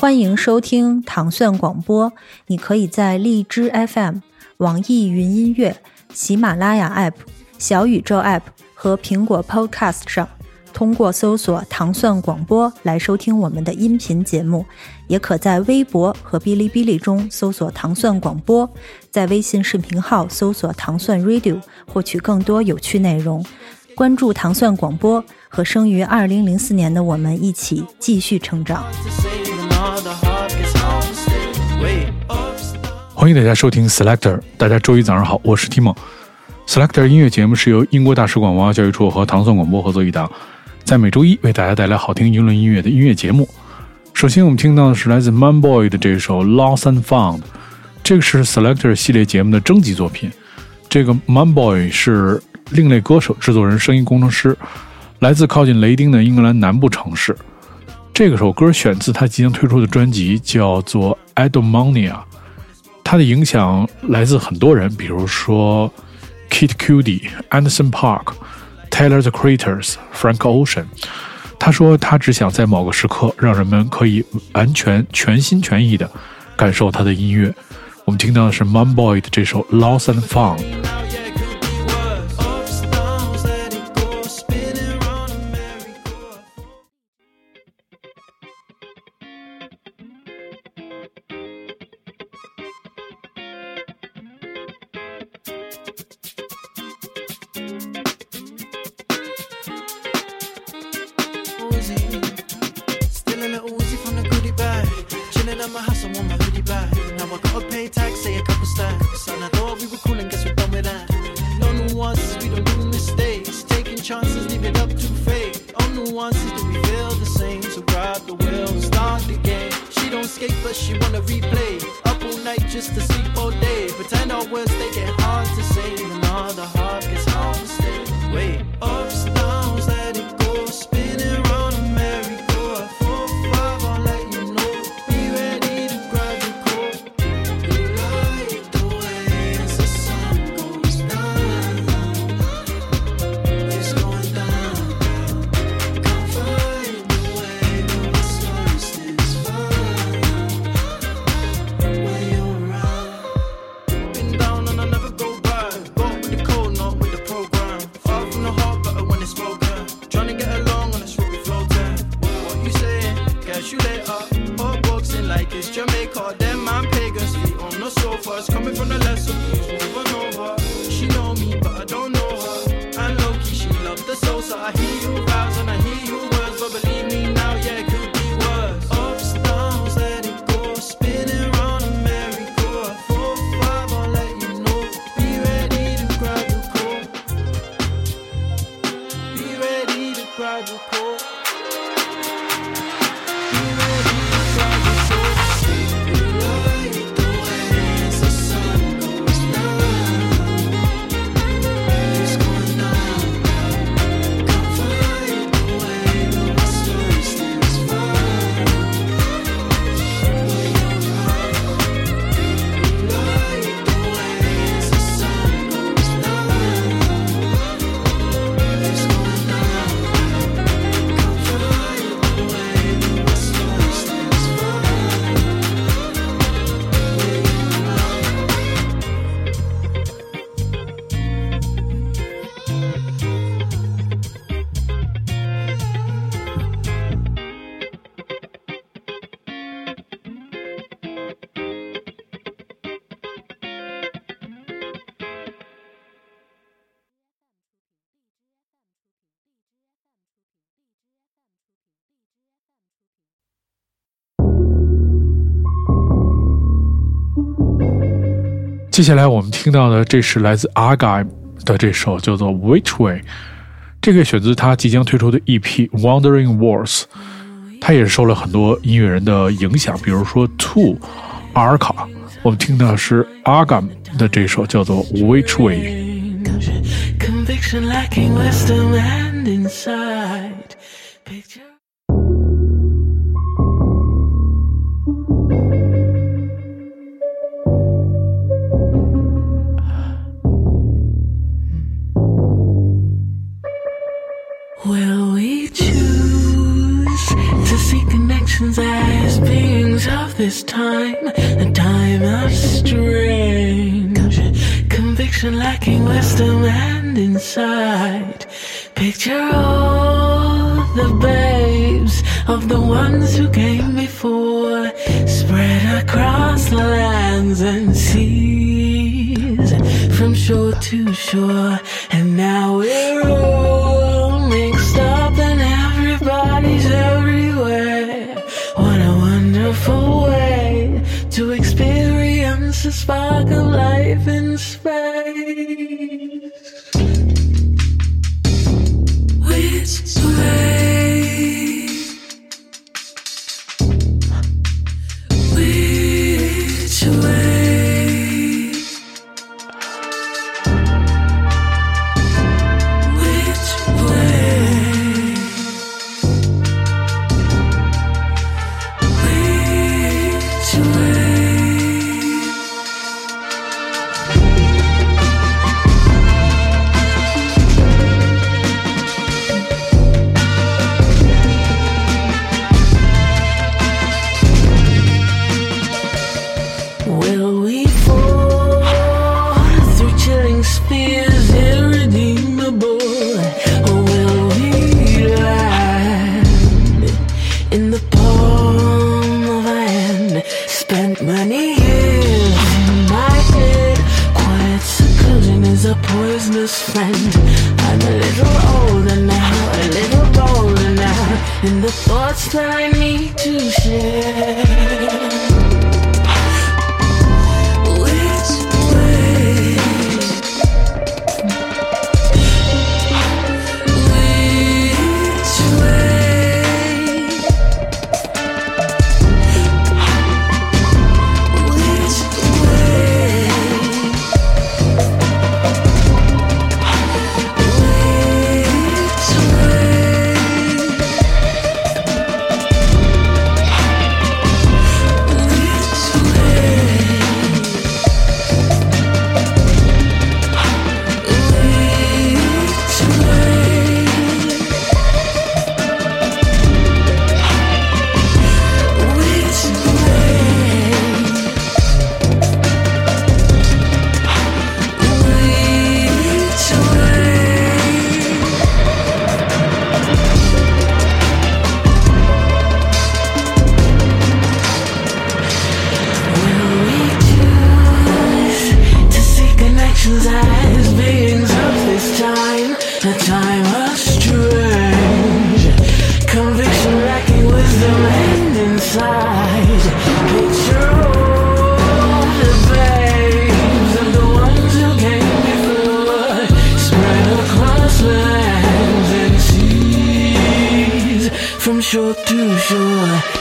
欢迎收听糖蒜广播。你可以在荔枝 FM、网易云音乐、喜马拉雅 App、小宇宙 App 和苹果 Podcast 上，通过搜索“糖蒜广播”来收听我们的音频节目。也可在微博和哔哩哔哩中搜索“糖蒜广播”，在微信视频号搜索“糖蒜 Radio” 获取更多有趣内容。关注糖蒜广播，和生于二零零四年的我们一起继续成长。欢迎大家收听 Selector，大家周一早上好，我是 Timo。Selector 音乐节目是由英国大使馆文化教育处和唐宋广播合作一档，在每周一为大家带来好听英伦音乐的音乐节目。首先我们听到的是来自 Man Boy 的这首 Lost and Found，这个是 Selector 系列节目的征集作品。这个 Man Boy 是另类歌手、制作人、声音工程师，来自靠近雷丁的英格兰南部城市。这首歌选自他即将推出的专辑，叫做《Edomonia》。他的影响来自很多人，比如说 Kid Cudi、Anderson Park、Taylor the Creators、Frank Ocean。他说，他只想在某个时刻，让人们可以完全全心全意地感受他的音乐。我们听到的是 Mum Boy 的这首《Lost and Found》。just to see 接下来我们听到的，这是来自 argym 的这首叫做《Which Way》，这个选自他即将推出的 EP《Wandering Wars》，他也受了很多音乐人的影响，比如说 Two、阿尔卡。我们听到的是 argym 的这首叫做《Which Way》。Connections as beings of this time, a time of strange conviction lacking wisdom and insight. Picture all the babes of the ones who came before, spread across lands and seas, from shore to shore, and now we're all Will we fall through chilling spheres irredeemable? Or will we in the palm of hand? Spent many years in my head. Quiet is a poisonous friend. I'm a little older now, a little bolder now, in the thoughts that I need to share. sure.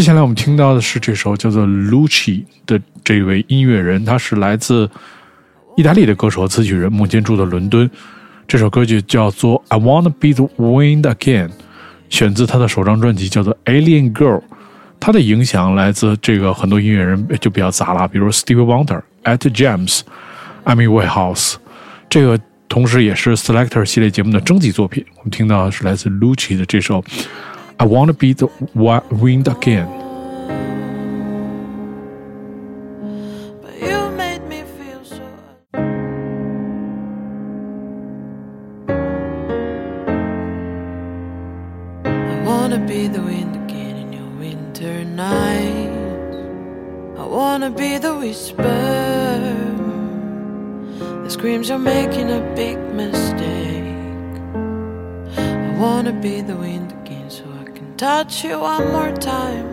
接下来我们听到的是这首叫做 lucy 的这位音乐人他是来自意大利的歌手和词曲人目前住的伦敦。这首歌曲叫做 i wanna be the wind again 选自他的首张专辑叫做 alien girl 他的影响来自这个很多音乐人就比较杂了比如 steve Wonder at the james amy warehouse 这个同时也是 selector 系列节目的征集作品我们听到的是来自 lucy 的这首 I want to be the wind again. I wanna be the wind again in your winter nights. I wanna be the whisper that screams you're making a big mistake. I wanna be the wind touch you one more time.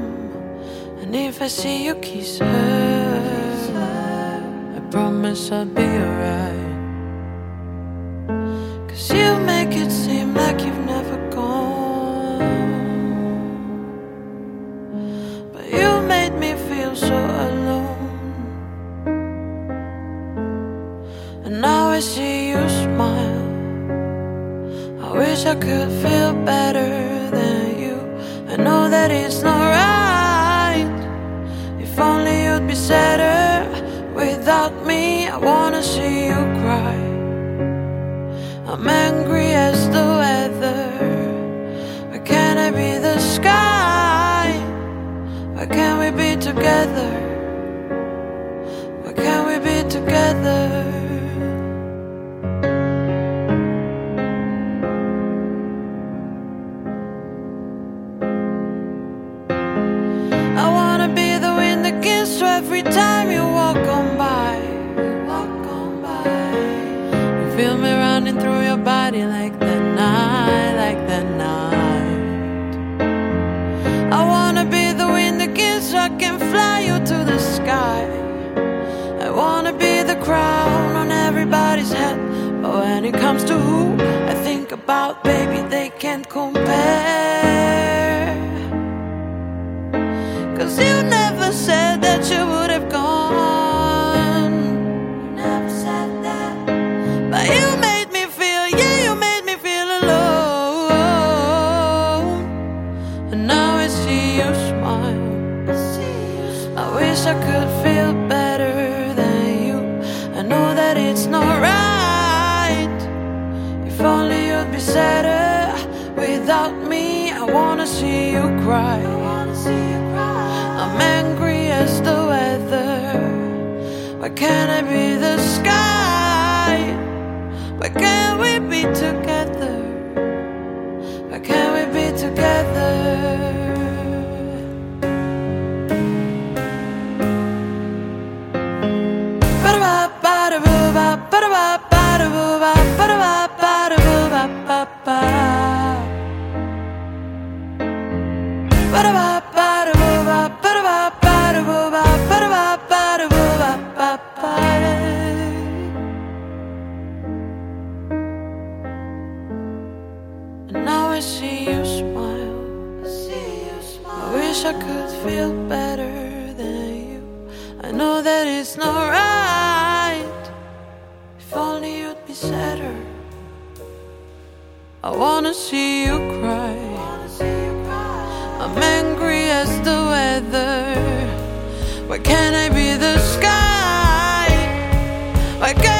And if I see you kiss her, I promise I'll be alright. body like the night, like the night. I wanna be the wind again so I can fly you to the sky. I wanna be the crown on everybody's head. But when it comes to who I think about, baby, they cry. I'm angry as the weather. Why can't I be the see you cry. I'm angry as the weather. Why can't I be the sky? Why can't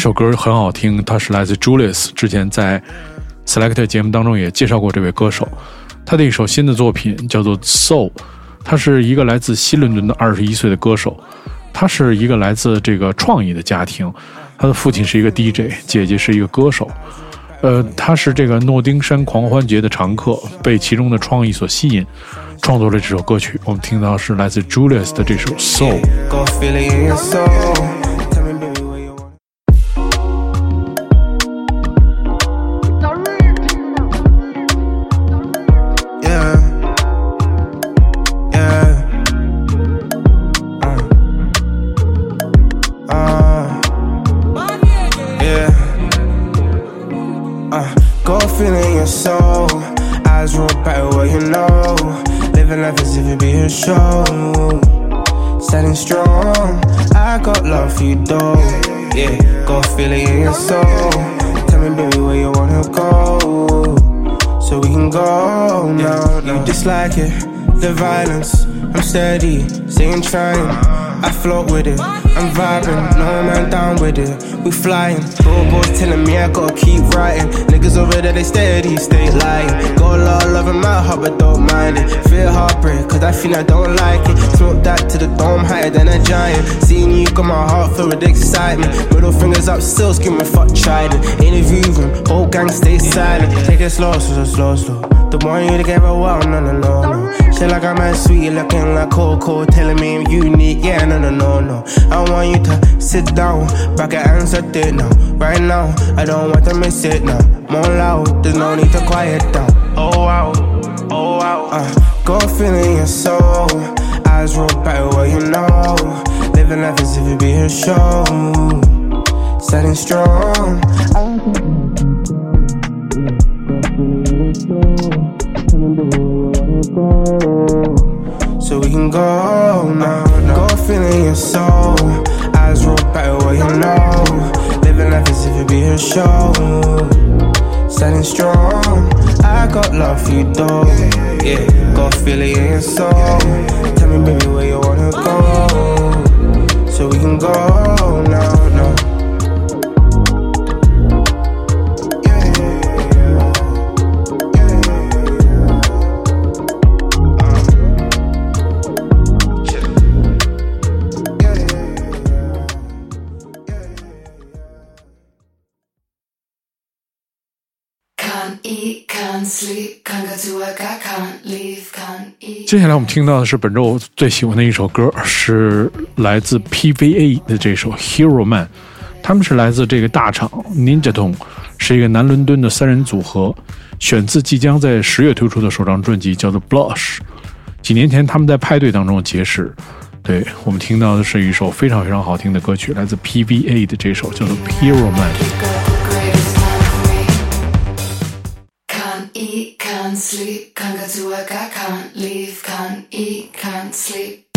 这首歌很好听，它是来自 Julius，之前在 Select 节目当中也介绍过这位歌手。他的一首新的作品叫做《Soul》，他是一个来自西伦敦的二十一岁的歌手。他是一个来自这个创意的家庭，他的父亲是一个 DJ，姐姐是一个歌手。呃，他是这个诺丁山狂欢节的常客，被其中的创意所吸引，创作了这首歌曲。我们听到是来自 Julius 的这首《Soul》。Your soul. Eyes roll back, what you know. Living life as if it be a show standing strong. I got love for you, though. Yeah, go feel it in your soul. Tell me, baby, where you wanna go. So we can go now. You dislike it, the violence. I'm steady, staying trying. I float with it, I'm vibing, no man down with it. We flying, billboards telling me I gotta keep writing. Niggas over there, they steady, stay lying. Got a lot of love in my heart, but don't mind it. Feel heartbreak, cause I feel I don't like it. Smoke that to the dome, higher than a giant. Seeing you got my heart filled with excitement. Middle fingers up, still screaming, fuck Trident. Interview room, whole gang stay silent. Take it slow, slow, slow, slow. The one you together, well, no, no, no, no. Shit like I'm a sweet, looking like Coco, telling me I'm unique, yeah, no, no, no, no. I want you to sit down, back and answer it now. Right now, I don't want to miss it now. More loud, there's no need to quiet down. Oh wow, oh wow. Uh, go feel it in your soul. Eyes roll back, what you know. Living life as if it be a show. Standing strong. Go now. Go feel it in your soul. Eyes roll back, what you know. Living life as if it be a show. Standing strong. I got love for you, though. Yeah, go feel it in your soul. Tell me, baby, where you wanna go. So we can go now, 接下来我们听到的是本周我最喜欢的一首歌，是来自 PVA 的这首《Hero Man》。他们是来自这个大厂 Ninja Tone，是一个南伦敦的三人组合，选自即将在十月推出的首张专辑，叫做《Blush》。几年前他们在派对当中结识，对我们听到的是一首非常非常好听的歌曲，来自 PVA 的这首叫做《Hero Man》。Can't sleep, can't go to work, I can't leave, can't eat, can't sleep.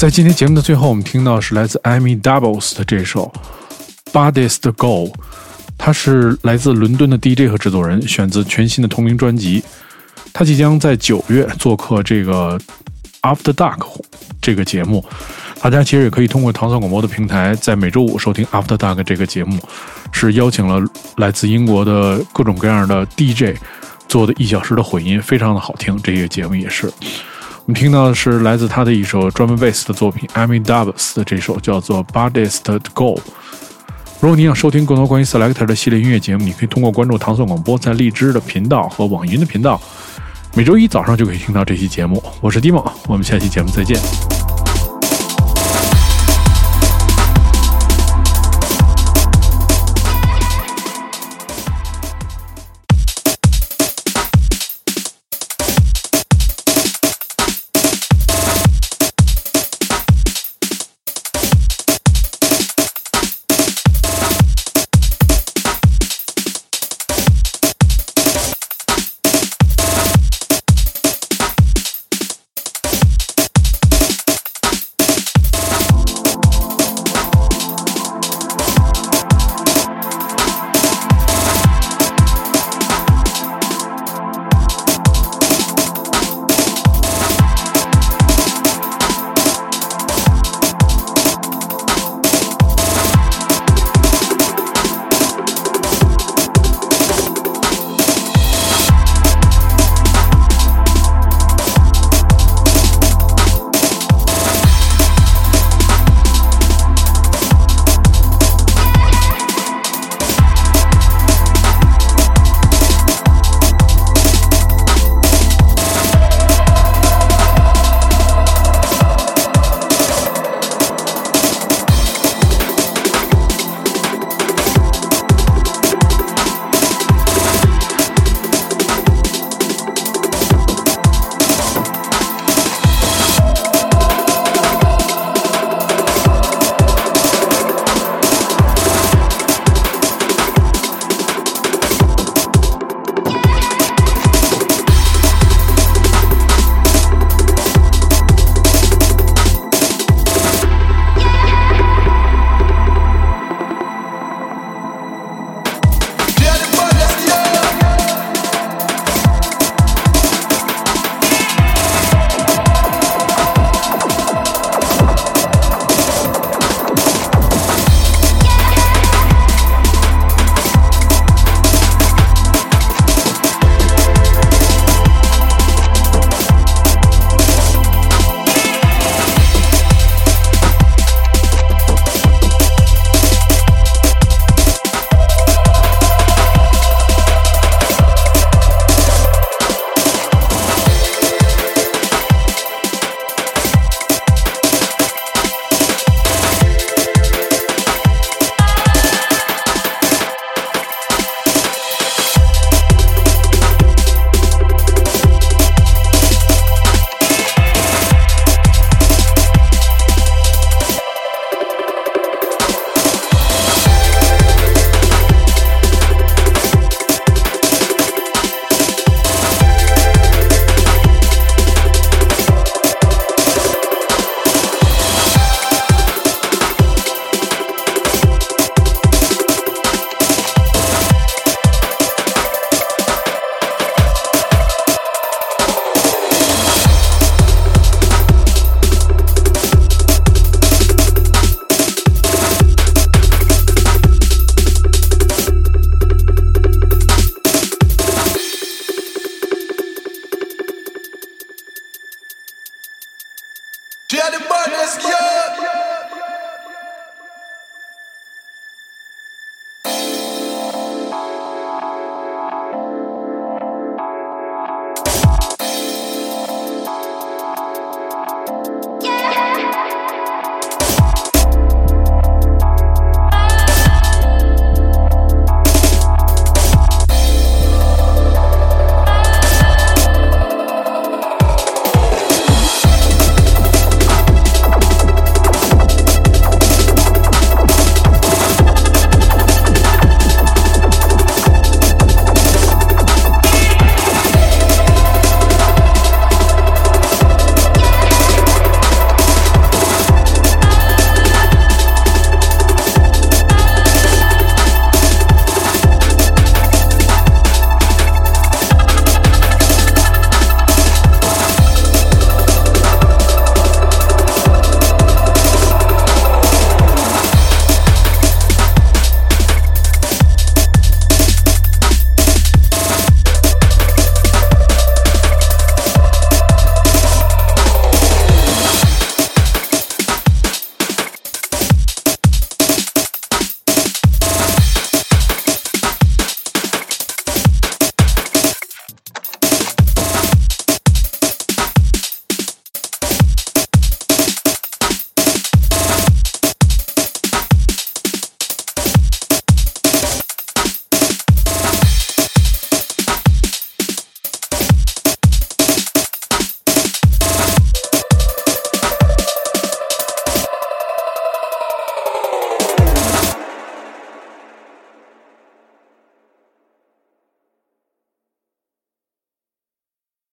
在今天节目的最后，我们听到是来自 Amy Doubles 的这首《Baddest Go》，他是来自伦敦的 DJ 和制作人，选自全新的同名专辑。他即将在九月做客这个 After Dark 这个节目，大家其实也可以通过糖蒜广播的平台，在每周五收听 After Dark 这个节目，是邀请了来自英国的各种各样的 DJ 做的一小时的混音，非常的好听。这个节目也是，我们听到的是来自他的一首专门贝斯的作品 Amy Dubs 的这首叫做 Buddhist Goal。如果你想收听更多关于 Selector 的系列音乐节目，你可以通过关注唐宋广播在荔枝的频道和网云的频道，每周一早上就可以听到这期节目。我是 Dimo，我们下期节目再见。